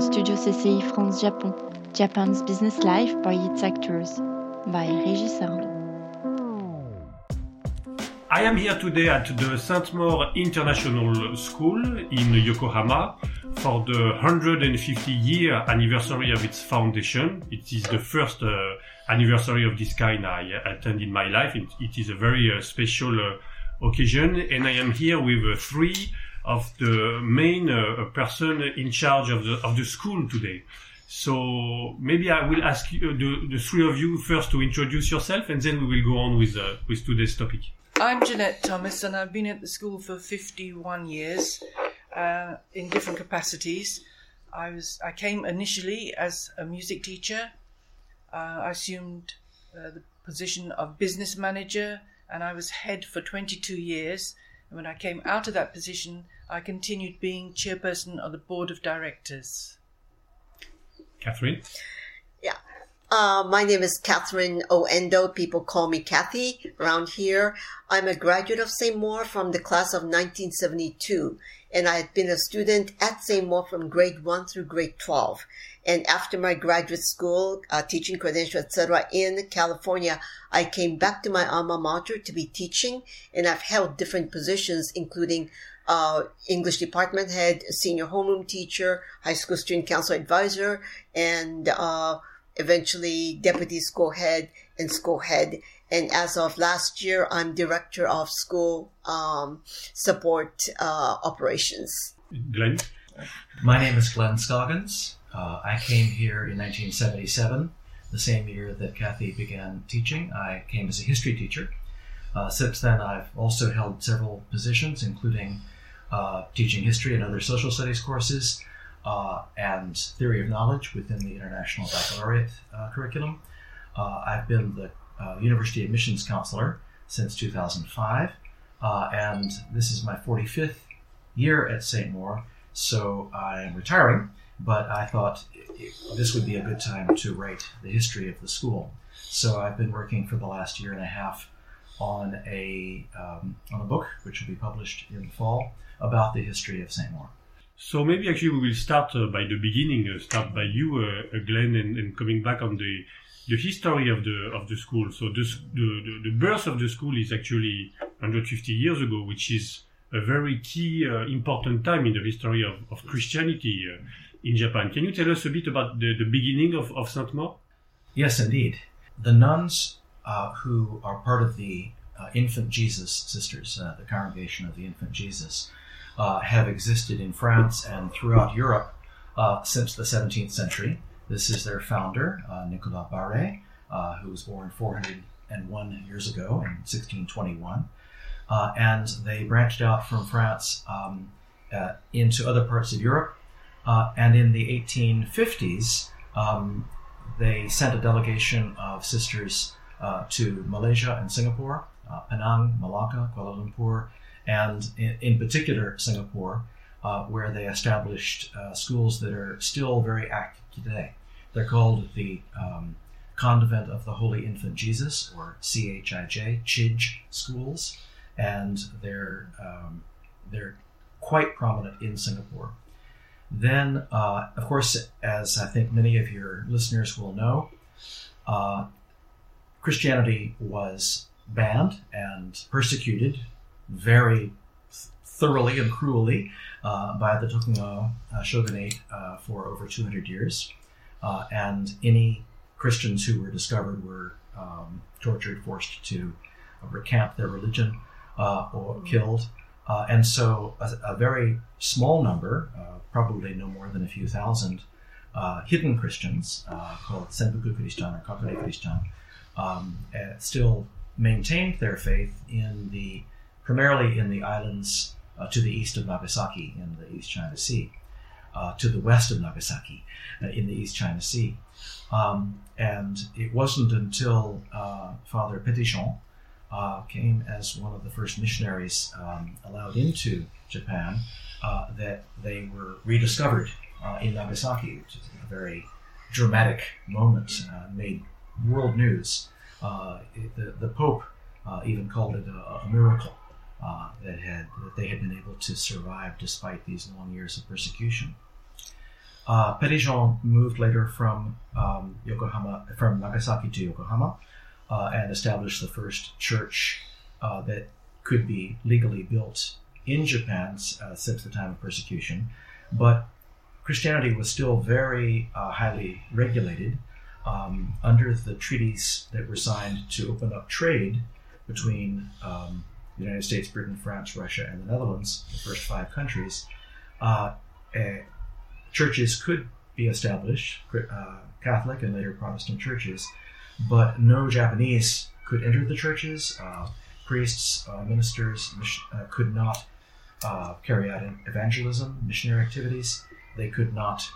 Studio CCI France Japon, Japan's business life by its actors, by Régis. I am here today at the St. Maur International School in Yokohama for the 150 year anniversary of its foundation. It is the first uh, anniversary of this kind I attend in my life. It, it is a very uh, special uh, occasion and I am here with uh, three of the main uh, person in charge of the, of the school today. So maybe I will ask you, the, the three of you first to introduce yourself and then we will go on with, uh, with today's topic. I'm Jeanette Thomas, and I've been at the school for 51 years uh, in different capacities. I was I came initially as a music teacher. Uh, I assumed uh, the position of business manager, and I was head for 22 years. And when I came out of that position, I continued being chairperson of the board of directors. Catherine? Yeah. Uh, my name is Catherine Oendo. People call me Kathy around here. I'm a graduate of St. Maur from the class of 1972, and I had been a student at St. Maur from grade 1 through grade 12. And after my graduate school, uh, teaching credential, etc., in California, I came back to my alma mater to be teaching, and I've held different positions, including uh, English department head, senior homeroom teacher, high school student council advisor, and uh, eventually deputy school head and school head. And as of last year, I'm director of school um, support uh, operations. Glenn? My name is Glenn Scoggins. Uh, I came here in 1977, the same year that Kathy began teaching. I came as a history teacher. Uh, since then, I've also held several positions, including uh, teaching history and other social studies courses, uh, and theory of knowledge within the International Baccalaureate uh, curriculum. Uh, I've been the University Admissions Counselor since 2005, uh, and this is my 45th year at St. Maur, so I am retiring, but I thought this would be a good time to write the history of the school. So I've been working for the last year and a half on a, um, on a book, which will be published in the fall, about the history of St. Maur. So maybe actually we will start uh, by the beginning. Uh, start by you, uh, Glenn, and, and, coming back on the the history of the of the school. So the, the the birth of the school is actually 150 years ago, which is a very key, uh, important time in the history of, of Christianity uh, in Japan. Can you tell us a bit about the, the beginning of, of Saint Maur? Yes, indeed. The nuns uh, who are part of the Infant Jesus Sisters, the congregation of the Infant Jesus, uh, have existed in France and throughout Europe uh, since the 17th century. This is their founder, uh, Nicolas Barre, uh, who was born 401 years ago in 1621. Uh, and they branched out from France um, uh, into other parts of Europe. And in the 1850s, um, they sent a delegation of sisters to Malaysia and Singapore, Penang, Malacca, Kuala Lumpur, and in, in particular Singapore, uh, where they established uh, schools that are still very active today. They're called the um, Convent of the Holy Infant Jesus, or CHIJ, CHIJ schools, and they're um, they're quite prominent in Singapore. Then, uh, of course, as I think many of your listeners will know, uh, Christianity was banned and persecuted very thoroughly and cruelly uh, by the Tokugawa uh, shogunate uh, for over 200 years. Uh, and any Christians who were discovered were um, tortured, forced to recant their religion, uh, or killed. And so a, a, very small number, probably no more than a few thousand, hidden Christians called Senpuku Christian or Kakure Christian, um, still maintained their faith in the primarily in the islands uh, to the east of Nagasaki in the East China Sea, uh, to the west of Nagasaki uh, in the East China Sea. Um, and it wasn't until uh, Father Petitjean uh, came as one of the first missionaries um, allowed into Japan uh, that they were rediscovered in Nagasaki, which is a very dramatic moment, made world news. the, the Pope even called it a, a miracle uh, that had that they had been able to survive despite these long years of persecution. Uh, Petitjean moved later from um, Yokohama, from Nagasaki to Yokohama, uh, and established the first church uh, that could be legally built in Japan uh, since the time of persecution. But Christianity was still very uh, highly regulated um, under the treaties that were signed to open up trade between um, the United States, Britain, France, Russia, and the Netherlands, the first five countries. Uh, churches could be established, uh, Catholic and later Protestant churches, but no Japanese could enter the churches. Uh, priests, uh, ministers uh, could not uh, carry out evangelism, missionary activities. They could not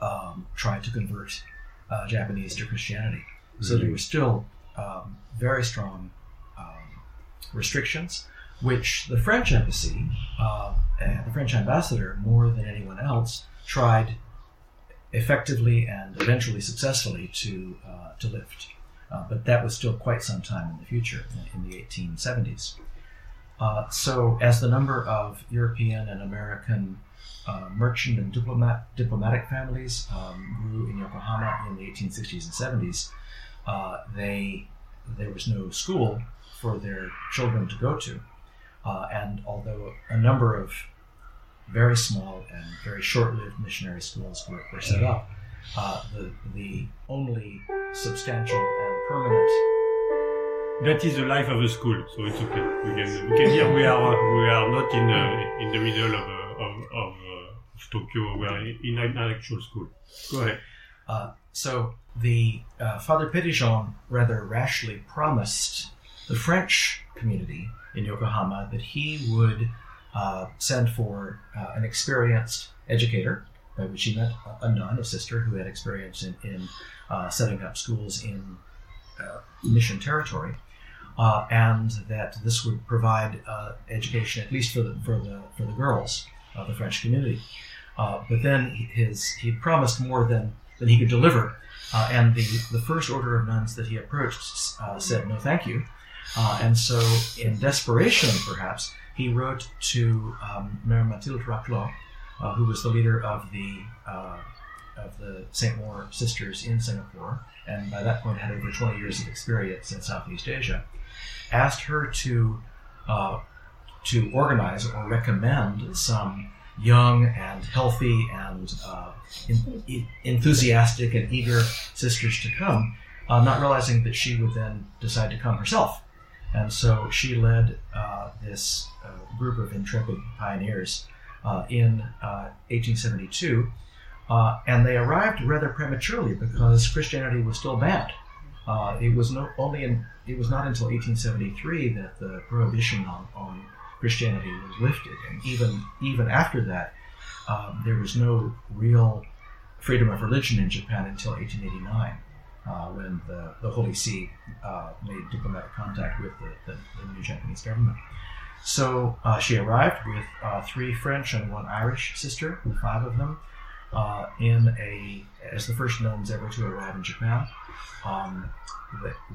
um, try to convert uh, Japanese to Christianity. Mm-hmm. So there were still um, very strong um, restrictions, which the French embassy, and the French ambassador, more than anyone else, tried effectively and eventually successfully to uh, to lift. Uh, but that was still quite some time in the future, in, the 1870s. Uh, so, as the number of European and American uh, merchant and diplomat, diplomatic families um, grew in Yokohama in the 1860s and 70s, uh, they there was no school for their children to go to. Uh, and although a number of very small and very short-lived missionary schools were, were set up. Uh, the, the only substantial and permanent. That is the life of a school, so it's okay. We can, we can hear we are we are not in uh, in the middle of uh, of, of, uh, of, Tokyo. We are in an actual school. Go ahead. Uh, so the uh, Father Petitjean rather rashly promised the French community in Yokohama that he would uh, send for uh, an experienced educator, by which he meant a nun, a sister who had experience in, in uh, setting up schools in uh, mission territory, uh, and that this would provide uh, education at least for the for the for the girls of the French community. but then his he promised more than than he could deliver, and the the first order of nuns that he approached said no, thank you. and so, in desperation, perhaps, he wrote to um, Mathilde Raclot, uh, who was the leader of the uh, of the Saint Maur sisters in Singapore, and by that point had over 20 years of experience in Southeast Asia, asked her to uh, to organize or recommend some young and healthy and uh, in, enthusiastic and eager sisters to come, uh, not realizing that she would then decide to come herself. And so she led uh, this uh, group of intrepid pioneers uh, in 1872. Uh, uh, and they arrived rather prematurely because Christianity was still banned. Uh, it was no, only in, it was not until 1873 that the prohibition on, on Christianity was lifted, and even even after that, um, there was no real freedom of religion in Japan until 1889 uh, when the, the Holy See uh, made diplomatic contact with the, the, the new Japanese government. So uh, she arrived with uh, three French and one Irish sister, five of them, uh, in a as the first nuns ever to arrive in Japan. Um,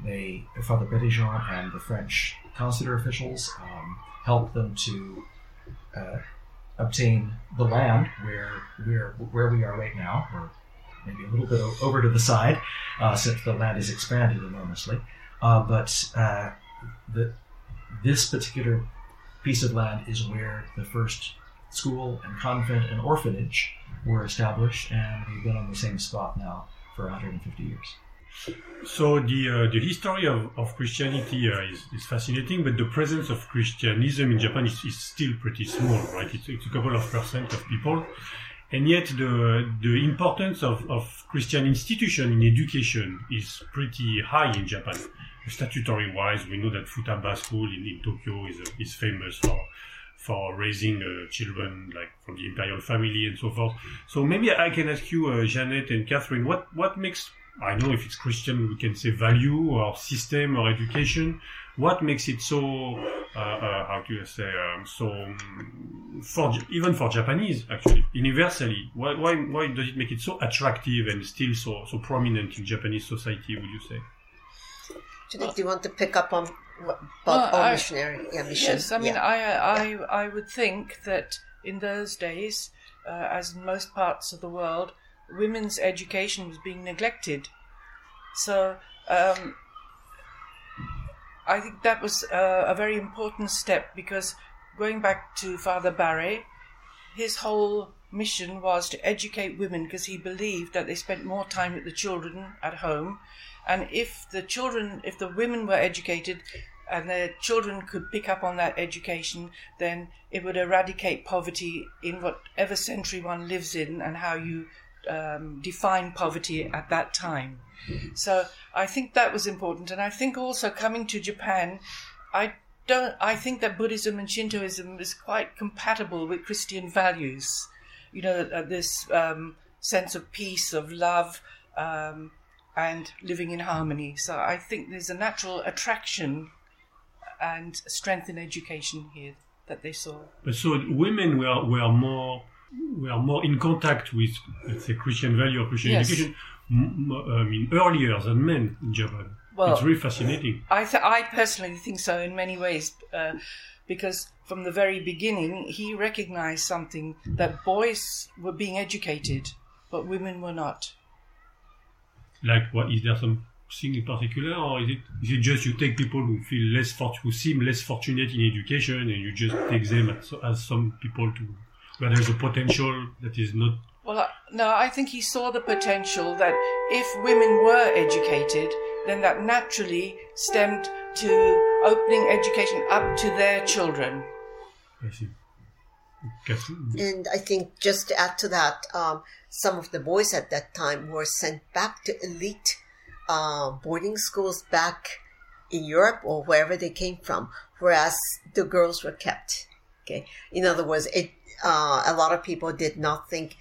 they, Father Petitjean and the French consular officials um, helped them to uh, obtain the land where where where we are right now, or maybe a little bit over to the side, uh, since the land is expanded enormously. Uh, but uh, the, this particular piece of land is where the first school and convent and orphanage were established, and we've been on the same spot now for 150 years. So the uh, the history of, of Christianity uh, is, is fascinating, but the presence of Christianism in Japan is, is still pretty small, right? It's, it's, a couple of percent of people, and yet the the importance of, of Christian institution in education is pretty high in Japan. Statutory wise, we know that Futaba School in, in Tokyo is is famous for for raising uh, children like from the imperial family and so forth. So maybe I can ask you, uh, Janet and Catherine, what what makes I know if it's Christian, we can say value or system or education. What makes it so, uh, uh, how do you say, um, so, um, for, even for Japanese, actually, universally, why, why, why does it make it so attractive and still so, so prominent in Japanese society, would you say? Do you think you want to pick up on what, about well, missionary? Yeah, mission. Yes, I mean, yeah. I, I, I would think that in those days, uh, as in most parts of the world, women's education was being neglected. So um, I think that was uh, a very important step because going back to Father Barre, his whole mission was to educate women because he believed that they spent more time with the children at home. And if the children, if the women were educated and their children could pick up on that education, then it would eradicate poverty in whatever century one lives in and how you um, define poverty at that time. So I think that was important. And I think also coming to Japan, I don't, I think that Buddhism and Shintoism is quite compatible with Christian values you know, uh, this um, sense of peace, of love, um, and living in harmony. So I think there's a natural attraction and strength in education here that they saw. But so women were were more were more in contact with let's say Christian value or Christian Yes. education. m- m- I mean earlier than men in Japan. Well, it's really fascinating. I, th- I personally think so in many ways, uh, because from the very beginning he recognized something that boys were being educated, but women were not. Like what is there something in particular, or is it is it just you take people who feel less fort who seem less fortunate in education and you just take them as, as some people to where there's a potential that is not Well, I- no, I think he saw the potential that if women were educated, then that naturally stemmed to opening education up to their children. I see. And I think just to add to that, um, some of the boys at that time were sent back to elite uh, boarding schools back in Europe or wherever they came from, whereas the girls were kept. Okay, in other words, it uh, a lot of people did not think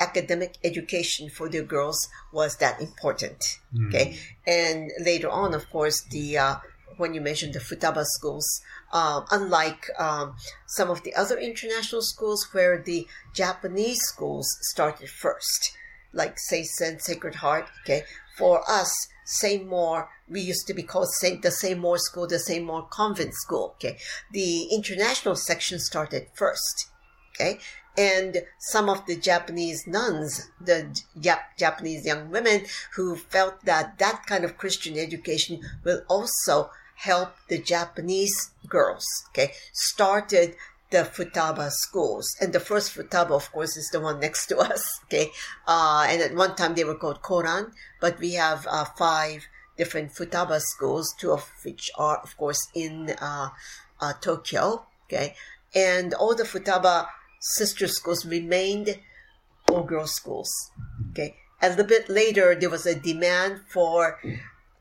academic education for their girls was that important. Okay, and later on, of course, the uh, when you mentioned the Futaba schools, um, unlike um, some of the other international schools where the Japanese schools started first, like Seisen Sacred Heart. Okay, for us, St. Maur, we used to be called Saint the St. Maur School, the St. Maur Convent School. Okay, the international section started first. Okay, and some of the Japanese nuns, the Jap- Japanese young women who felt that that kind of Christian education will also help the Japanese girls, okay, started the Futaba schools. And the first Futaba, of course, is the one next to us, okay. Uh, and at one time they were called Koran, but we have uh, five different Futaba schools, two of which are, of course, in uh, uh, Tokyo, okay. And all the Futaba sister schools remained all girls schools. Okay. A little bit later, there was a demand for,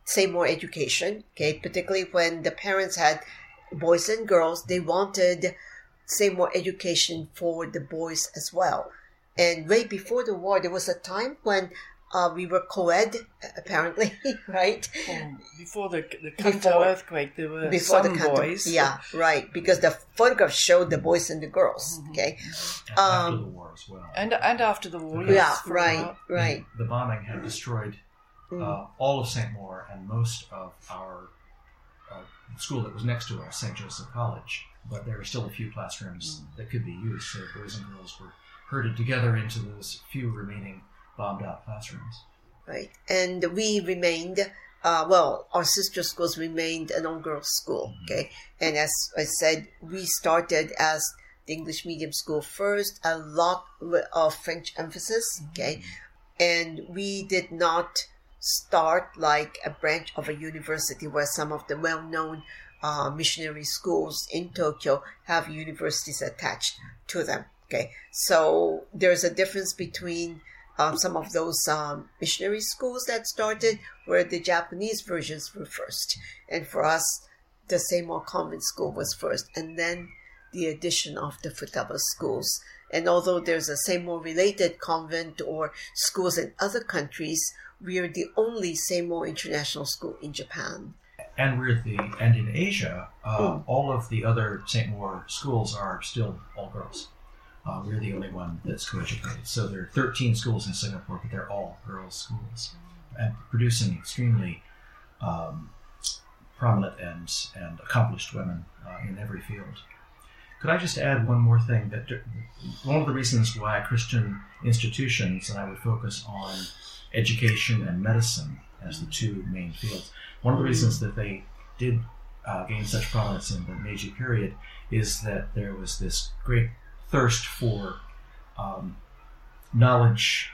say, more education. Okay. Particularly when the parents had boys and girls, they wanted, say, more education for the boys as well. And way before the war, there was a time when uh, we were co-ed, apparently, right? Um, before the the Kanto Before- earthquake, there were Before some the Kanto, boys. yeah, right, because the photographs showed the boys and the girls. Okay, and after Um, the war as well. and and after the war, Yeah, yes, yeah, right, while. right. The bombing had destroyed uh, all of St. Maur and most of our uh, school that was next to us, St. Joseph College. But there were still a few classrooms that could be used, so boys and girls were herded together into those few remaining bombed out classrooms. right? And we remained, uh, well, our sister schools remained an all girls school, okay? And as I said, we started as the English medium school first, a lot of French emphasis, okay? And we did not start like a branch of a university where some of the well known uh, missionary schools in Tokyo have universities attached to them. Okay, so there's a difference between um, some of those um, missionary schools that started where the Japanese versions were first, and for us, the St. Maur Convent School was first, and then the addition of the Futaba schools. And although there's a St. Maur related convent or schools in other countries, we are the only St. Maur International School in Japan. And we're the and in Asia, uh, all of the other St. Maur schools are still all girls. Uh, we're the only one that's co-educated. So there are 13 schools in Singapore, but they're all girls' schools, and producing extremely um, prominent and and accomplished women uh, in every field. Could I just add one more thing? That one of the reasons why Christian institutions, and I would focus on education and medicine as the two main fields, one of the reasons that they did uh, gain such prominence in the Meiji period is that there was this great thirst for um, knowledge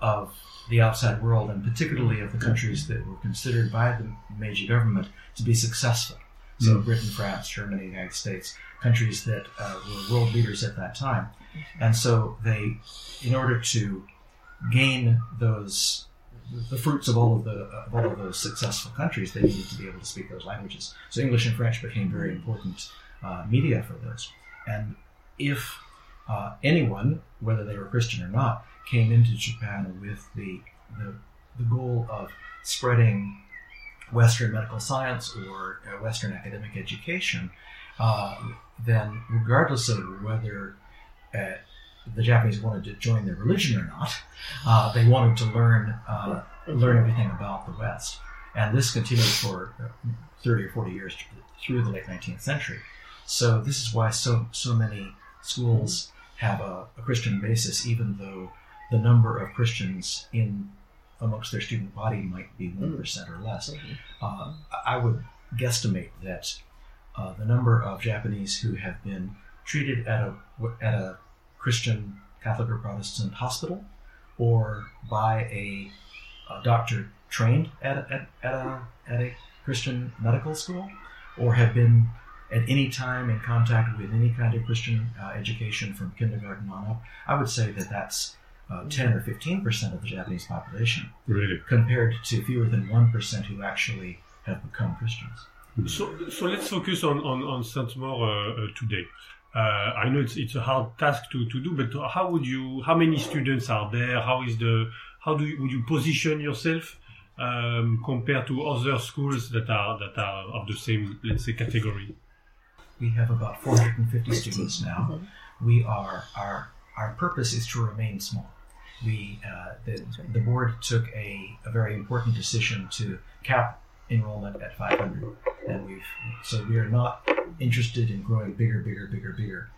of the outside world, and particularly of the countries that were considered by the Meiji government to be successful. So, Mm. Britain, France, Germany, United States, countries that uh, were world leaders at that time. And so, they, in order to gain those the fruits of all of the of all of those successful countries, they needed to be able to speak those languages. So English and French became very important uh, media for those. And if uh, anyone, whether they were Christian or not, came into Japan with the the, the goal of spreading Western medical science or uh, Western academic education, uh, then regardless of whether uh, the Japanese wanted to join their religion or not, uh, they wanted to learn uh, learn everything about the West, and this continued for thirty or forty years through the late nineteenth century. So this is why so so many schools have a, a Christian basis, even though the number of Christians in amongst their student body might be one percent or less. Uh, I would guesstimate that uh, the number of Japanese who have been treated at a at a Christian, Catholic, or Protestant hospital, or by a, a doctor trained at a, at, at a at a Christian medical school, or have been at any time in contact with any kind of Christian uh, education from kindergarten on up, I would say that that's uh, 10 or 15 percent of the Japanese population, Really. compared to fewer than 1 percent who actually have become Christians. So, so let's focus on on, on Saint-Maur uh, uh, today. Uh, I know it's it's a hard task to, to do, but how would you? How many students are there? How is the? How do you, would you position yourself um, compared to other schools that are that are of the same, let's say, category? We have about 450 students now. We are our our purpose is to remain small. We uh, the, the board took a, a very important decision to cap enrollment at 500, and we've so we are not interested in growing bigger, bigger, bigger, bigger,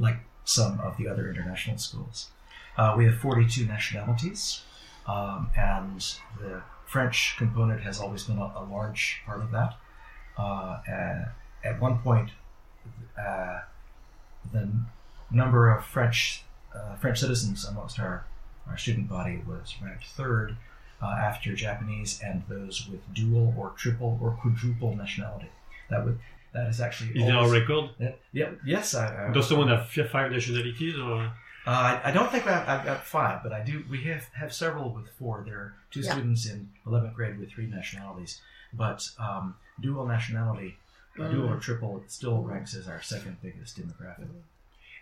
like some of the other international schools. Uh, we have 42 nationalities, um, and the French component has always been a, a large part of that. Uh, uh, at one point, uh, the number of French uh, French citizens amongst our, our student body was ranked third uh, after Japanese and those with dual or triple or quadruple nationality. That would that is actually Is there a record? that- yeah, yes, I, I Does someone have five nationalities or? uh, I, I don't think I've, I've got five, but I do. We have, have several with four. There are two Yeah. students in 11th grade with three nationalities, but um, dual nationality, or dual or triple, it still ranks as our second biggest demographic.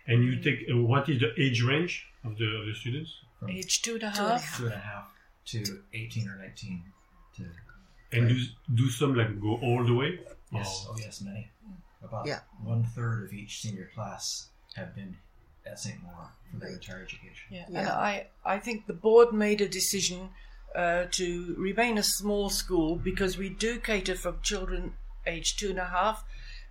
And you take uh, what is the age range of the of the students? From Age two and Two and a half. two and a half to 18 or 19 to And Right. do do some like go all the way? yes, Or- oh yes, many. About Yeah. one third of each senior class have been at St. Maur for their Right. entire education. Yeah. Yeah. And I, I think the board made a decision uh, to remain a small school because we do cater for children aged two and a half,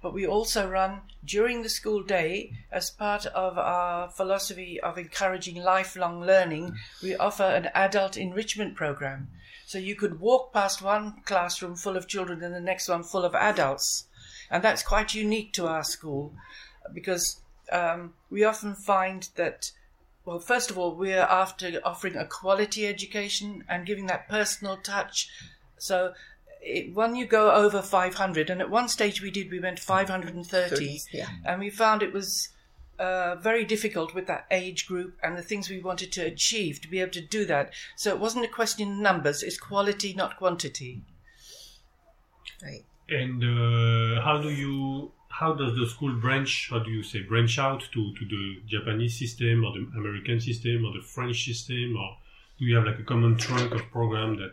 but we also run during the school day as part of our philosophy of encouraging lifelong learning. We offer an adult enrichment program. So you could walk past one classroom full of children and the next one full of adults. And that's quite unique to our school because um, we often find that well, first of all, we're after offering a quality education and giving that personal touch. So, it, when you go over 500, and at one stage we did, we went 530, 30s, yeah. and we found it was uh, very difficult with that age group and the things we wanted to achieve to be able to do that. So, it wasn't a question of numbers, it's quality, not quantity. Right. And uh, how do you? How does the school branch? How do you say branch out to to the Japanese system or the American system or the French system, or do you have like a common trunk of program that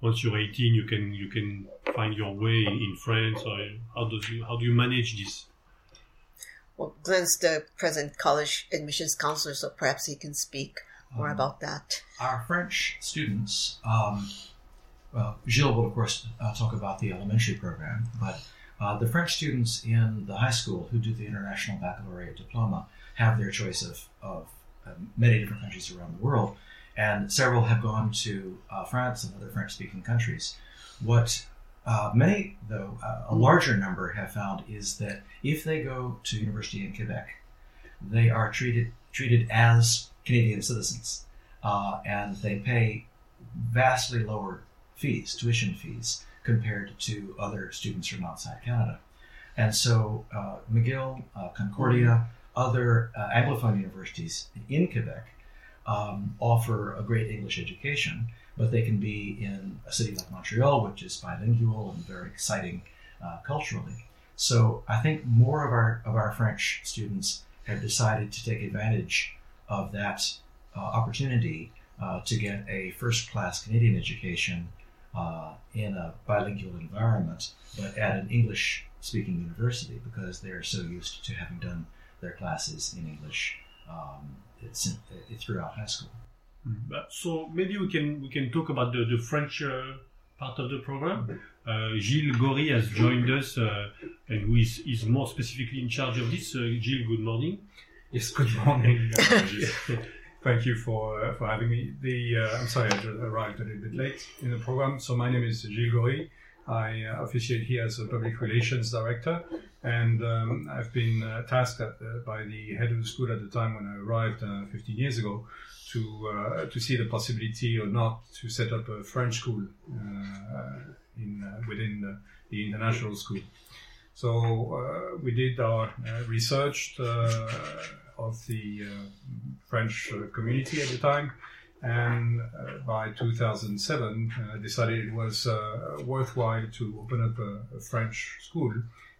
once you're 18 you can you can find your way in France, or how does you how do you manage this? Well, Glenn's the present college admissions counselor, so perhaps he can speak more Um, about that. Our French students, um, well, Gilles will of course uh, talk about the elementary program, but Uh, the French students in the high school who do the International Baccalaureate diploma have their choice of, of uh, many different countries around the world, and several have gone to uh, France and other French speaking countries. What uh, many, though, uh, a larger number have found is that if they go to university in Quebec, they are treated treated as Canadian citizens, uh, and they pay vastly lower fees, tuition fees, compared to other students from outside Canada. And so uh, McGill, uh, Concordia, other uh, Anglophone universities in Quebec um, offer a great English education, but they can be in a city like Montreal, which is bilingual and very exciting uh, culturally. So I think more of our of our French students have decided to take advantage of that uh, opportunity uh, to get a first class Canadian education uh, in a bilingual environment, but at an English speaking university because they're so used to having done their classes in English um, throughout high school. Mm-hmm. So maybe we can we can talk about the, the French uh, part of the program. Uh, Gilles Gory has joined us, uh, and who is, is more specifically in charge of this. Uh, Gilles, good morning. Yes, good morning. Thank you for uh, for having me. The uh, I'm sorry I just arrived a little bit late in the program. So my name is Gilles Gory. I uh, officiate here as a public relations director, and um, I've been uh, tasked at, uh, by the head of the school at the time when I arrived uh, 15 years ago to uh, to see the possibility or not to set up a French school uh, in within the, the, international school. So we did our research of the French community at the time and uh, by 2007 uh, decided it was uh, worthwhile to open up a, a, French school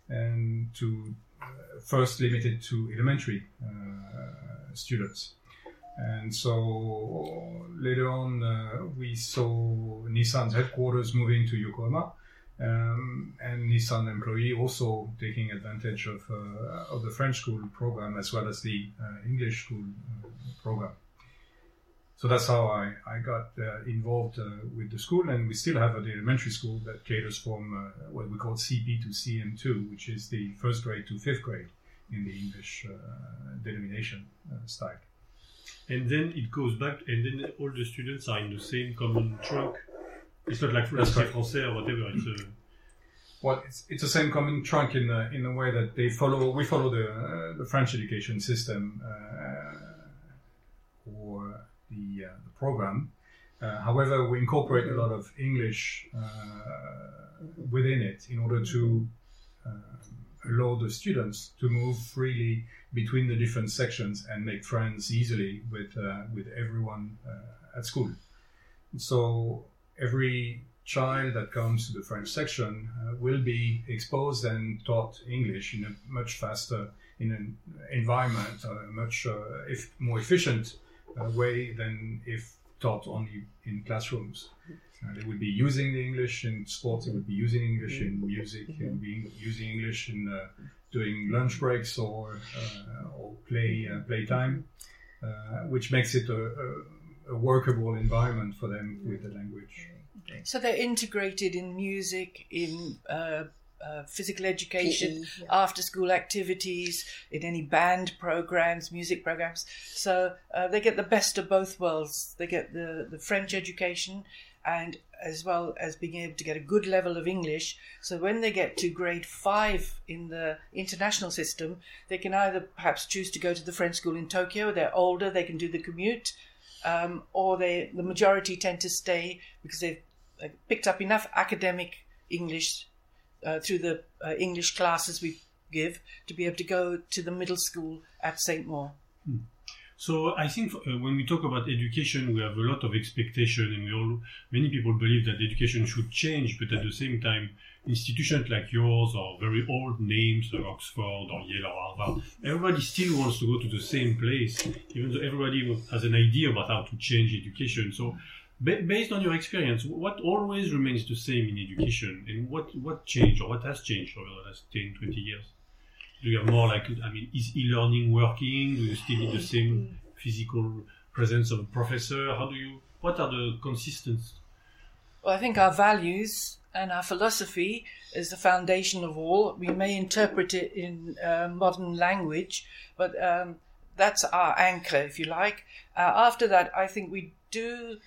and to uh, first limit it to elementary uh, students. And so later on, uh, we saw Nissan's headquarters moving to Yokohama, um, and Nissan employee also taking advantage of, of the French school program as well as the English school program so that's how I, I got uh, involved uh, with the school, and we still have an elementary school that caters from uh, what we call CP to CM2, which is the first grade to fifth grade in the English uh, denomination uh, style. And then it goes back, and then all the students are in the same common trunk. It's not like Français, Français or whatever. It's a well, it's, it's the same common trunk in the, in a way that they follow. We follow the uh, the French education system, the, uh, the program. Uh, however, we incorporate a lot of English uh, within it in order to allow the students to move freely between the different sections and make friends easily with with everyone at school. So every child that comes to the French section uh, will be exposed and taught English in a much faster in an environment, uh, much uh, if more efficient uh, way than if taught only in classrooms. Uh, they would be using the English in sports. They would be using English in music. They would be using English in uh, doing lunch breaks or uh, or play uh, playtime, uh, which makes it a, a, a, workable environment for them with the language. So they're integrated in music, in uh, physical education, PE, yeah. after school activities, in any band programs, music programs. So uh, they get the best of both worlds. They get the, the French education and as well as being able to get a good level of English. So when they get to grade five in the international system, they can either perhaps choose to go to the French school in Tokyo. They're older, they can do the commute, um, or they the majority tend to stay because they've picked up enough academic English uh, through the uh, English classes we give to be able to go to the middle school at St. Maur. Hmm. So I think uh, when we talk about education, we have a lot of expectation, and we all many people believe that education should change, but at the same time, institutions like yours or very old names like Oxford or Yale or Harvard, everybody still wants to go to the same place, even though everybody has an idea about how to change education. So based on your experience, what always remains the same in education, and what what changed or what has changed over the last 10, 20 years? Do you have more like, I mean, is e-learning working? Do you still need the same physical presence of a professor? How do you? What are the consistent? Well, I think our values and our philosophy is the foundation of all. We may interpret it in uh, modern language, but um, that's our anchor, if you like. Uh, after that, I think we do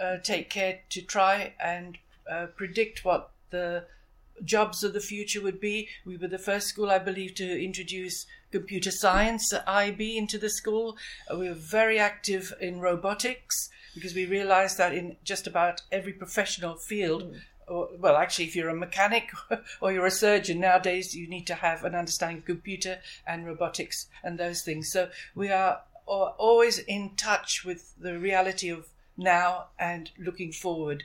uh, take care to try and uh, predict what the jobs of the future would be. We were the first school, I believe, to introduce computer science IB into the school. Uh, we were very active in robotics because we realized that in just about every professional field, mm. or, well, actually, if you're a mechanic or you're a surgeon nowadays, you need to have an understanding of computer and robotics and those things. So we are always in touch with the reality of now and looking forward.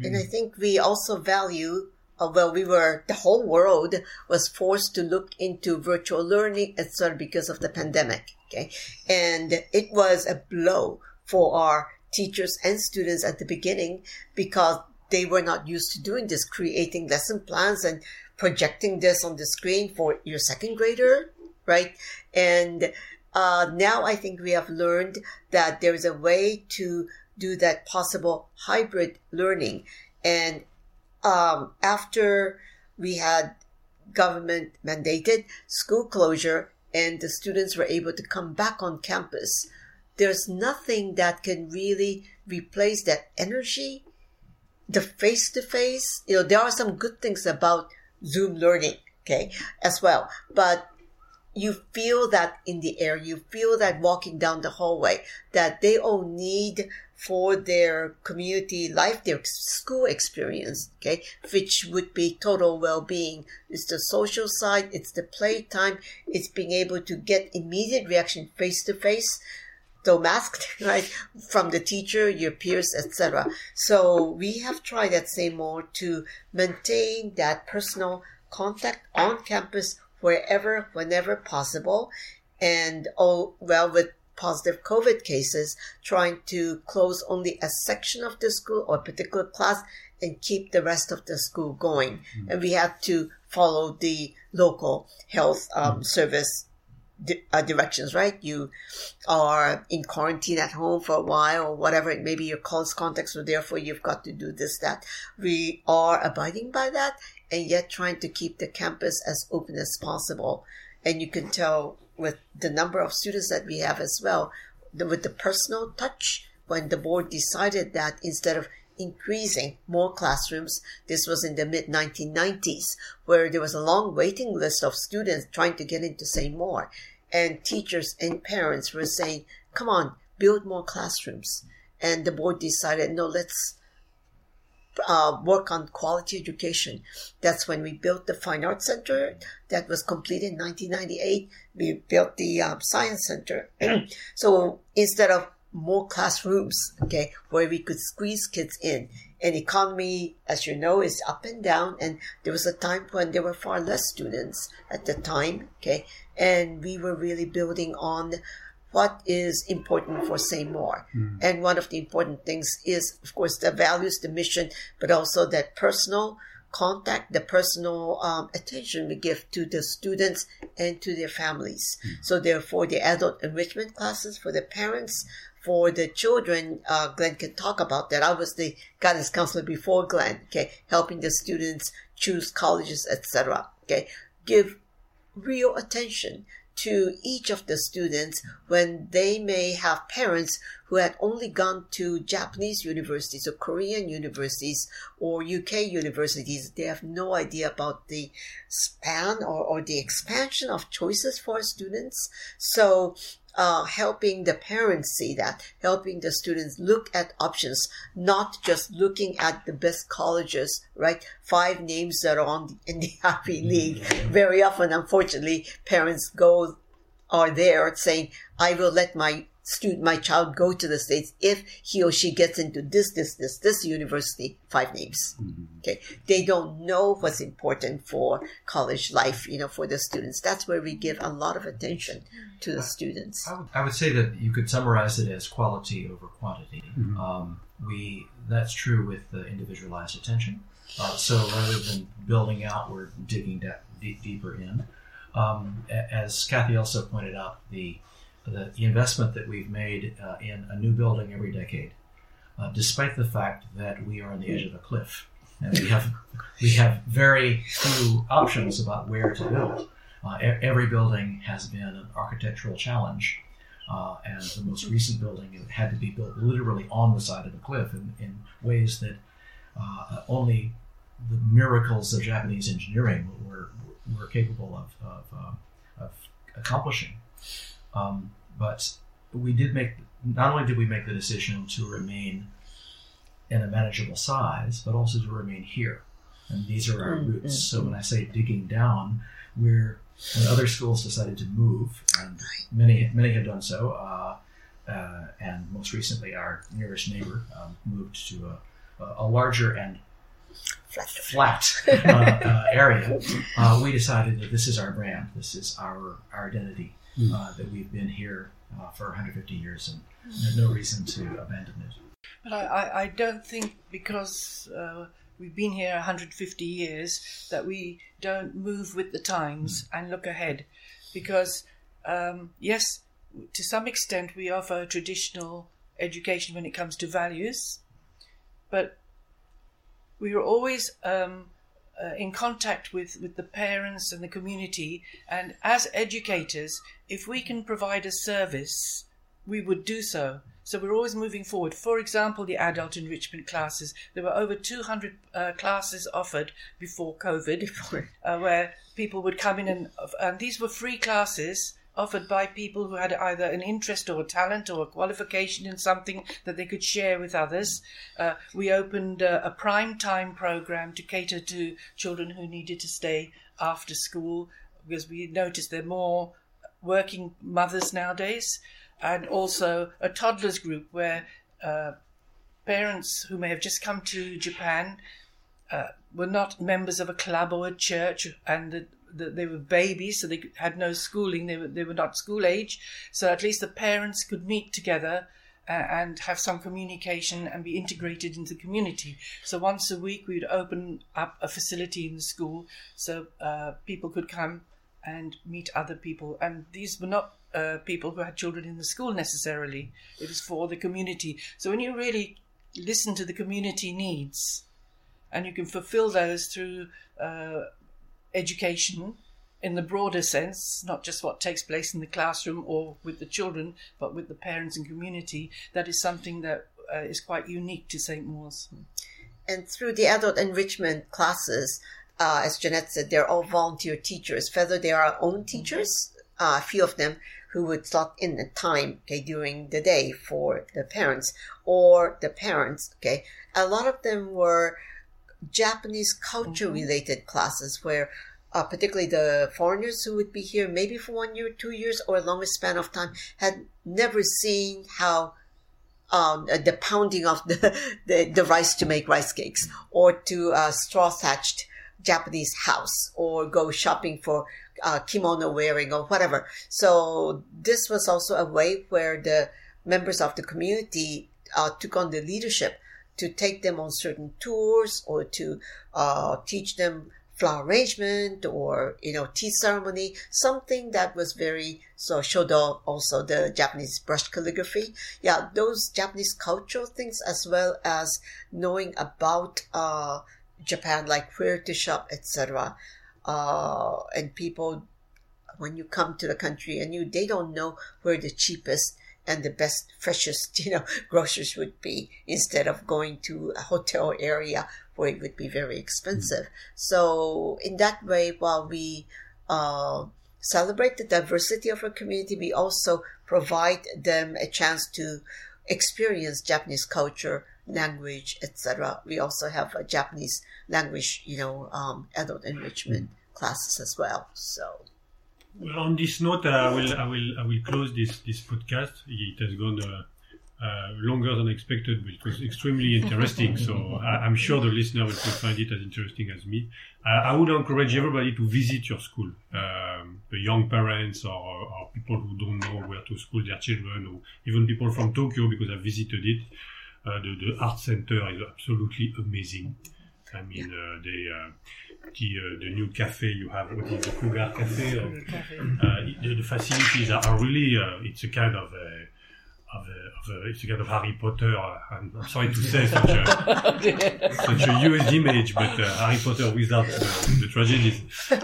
And I think we also value, uh, well, we were, the whole world was forced to look into virtual learning, etc., because of the pandemic. Okay. And it was a blow for our teachers and students at the beginning because they were not used to doing this, creating lesson plans and projecting this on the screen for your second grader, right? And uh, now I think we have learned that there is a way to do that possible hybrid learning. And um, after we had government mandated school closure and the students were able to come back on campus, there's nothing that can really replace that energy, the face to face. You know, there are some good things about Zoom learning, okay, as well. But you feel that in the air, you feel that walking down the hallway, that they all need for their community life, their school experience, okay, which would be total well-being. It's the social side, it's the playtime, it's being able to get immediate reaction face to face, though masked, right, from the teacher, your peers, etc. So we have tried at St. Maur to maintain that personal contact on campus wherever, whenever possible. And oh, well, with positive COVID cases, trying to close only a section of the school or a particular class and keep the rest of the school going. Mm-hmm. And we have to follow the local health um, mm-hmm. service di- uh, directions, right? You are in quarantine at home for a while or whatever. Maybe your close contacts were therefore you've got to do this, that. We are abiding by that and yet trying to keep the campus as open as possible. And you can tell with the number of students that we have as well, the, with the personal touch, when the board decided that instead of increasing more classrooms, this was in the mid 1990s, where there was a long waiting list of students trying to get into more And teachers and parents were saying, come on, build more classrooms. And the board decided, no, let's uh, work on quality education. That's when we built the Fine Arts Center that was completed in 1998. We built the um, Science Center. so instead of more classrooms, okay, where we could squeeze kids in, and economy, as you know, is up and down. And there was a time when there were far less students at the time, okay, and we were really building on what is important for St. Maur. Mm. And one of the important things is, of course, the values, the mission, but also that personal contact, the personal um, attention we give to the students and to their families. Mm. So therefore, the adult enrichment classes for the parents, for the children, uh, Glenn can talk about that. I was the guidance counselor before Glenn, okay, helping the students choose colleges, etc. Okay, give real attention to each of the students when they may have parents who had only gone to Japanese universities or Korean universities or UK universities. They have no idea about the span or, or the expansion of choices for students. So uh, helping the parents see that, helping the students look at options, not just looking at the best colleges, right? Five names that are on the, in the Ivy League. Very often, unfortunately, parents go are there saying, "I will let my student, my child, go to the states if he or she gets into this, this, this, this university." Five names. Mm-hmm. Okay, they don't know what's important for college life. You know, for the students. That's where we give a lot of attention to the students. I would, I would say that you could summarize it as quality over quantity. Mm-hmm. Um, we that's true with the individualized attention. Uh, so rather than building out, we're digging de- deeper in. Um, as Kathy also pointed out, the, the, the investment that we've made uh, in a new building every decade uh, despite the fact that we are on the edge of a cliff and we have we have very few options about where to build. Uh, every building has been an architectural challenge, uh, and the most recent building had to be built literally on the side of a cliff in, in ways that uh, only the miracles of Japanese engineering were were capable of of, of accomplishing. Um, but we did make not only did we make the decision to remain in a manageable size, but also to remain here. And these are our Mm, roots. mm, So when I say digging down, we're when other schools decided to move, and many many have done so, uh, uh, and most recently our nearest neighbor um, moved to a, a larger and Flat. flat uh, uh, area, uh, we decided that this is our brand, this is our, our identity, Mm. uh, that we've been here uh, for 150 years and there's no reason to abandon it. But I, I, don't think because uh, we've been here 150 years that we don't move with the times and look ahead. Because, um, yes, to some extent we offer traditional education when it comes to values, but we are always um, uh, in contact with, with the parents and the community. And as educators, if we can provide a service, we would do so. So we're always moving forward. For example, the adult enrichment classes. There were over 200 uh, classes offered before COVID, uh, where people would come in and, and these were free classes offered by people who had either an interest or a talent or a qualification in something that they could share with others. Uh, we opened uh, a prime time program to cater to children who needed to stay after school because we noticed there are more working mothers nowadays, and also a toddlers group where uh, parents who may have just come to Japan uh, were not members of a club or a church, and the, the, they were babies, so they had no schooling. They were they were not school age, so at least the parents could meet together uh, and have some communication and be integrated into the community. So once a week, we'd open up a facility in the school so uh, people could come and meet other people. And these were not uh, people who had children in the school necessarily. It was for the community. So when you really listen to the community needs, and you can fulfill those through uh, education in the broader sense, not just what takes place in the classroom or with the children, but with the parents and community, that is something that uh, is quite unique to St. Maur's. And through the adult enrichment classes, uh, as Jeanette said, they're all volunteer teachers. Whether they are our own teachers, uh, a few of them who would slot in the time okay, during the day for the parents, or the parents. Okay, a lot of them were Japanese culture related classes where. Uh, particularly the foreigners who would be here maybe for one year, two years, or a longer span of time, had never seen how um, the pounding of the, the, the rice to make rice cakes or to a straw thatched Japanese house or go shopping for uh, kimono wearing or whatever. So this was also a way where the members of the community uh, took on the leadership to take them on certain tours or to uh, teach them flower arrangement or you know tea ceremony something that was very so shodo also the japanese brush calligraphy. Yeah those japanese cultural things as well as knowing about uh japan like where to shop etc uh and people when you come to the country and you they don't know where the cheapest and the best freshest you know groceries would be instead of going to a hotel area where it would be very expensive. So in that way while we uh, celebrate the diversity of our community we also provide them a chance to experience japanese culture language etc we also have a japanese language you know um, adult enrichment classes as well. So Well, on this note, I will I will I will close this this podcast. It has gone uh, uh, longer than expected, but it was extremely interesting. so I, I'm sure the listener will find it as interesting as me. Uh, I would encourage everybody to visit your school. Um, the young parents or, or people who don't know where to school their children, or even people from Tokyo because I visited it. Uh, the, the art center is absolutely amazing. I mean, uh, they, uh, the uh, the new cafe you have, what is the Cougar Cafe? Or, uh, the, the facilities are really, uh, it's a kind of of a, of a, it's a kind of Harry Potter. I'm, I'm sorry to say such a, such a huge image, but uh, Harry Potter without the, the tragedies.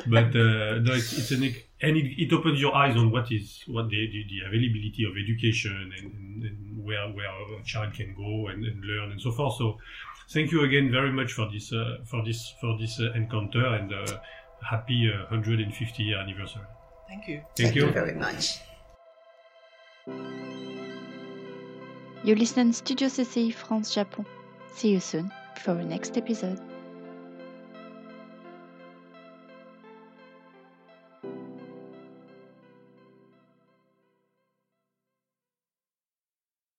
But uh, no, it's, it's an and it, it opens your eyes on what is what the, the, the availability of education and, and, and, where where a child can go and, and, learn and so forth. So, thank you again very much for this uh, for this for this uh, encounter and uh, happy 150 year anniversary. Thank you. Thank, Thank you. you very much. You listen Studio CCI France Japon. See you soon for the next episode.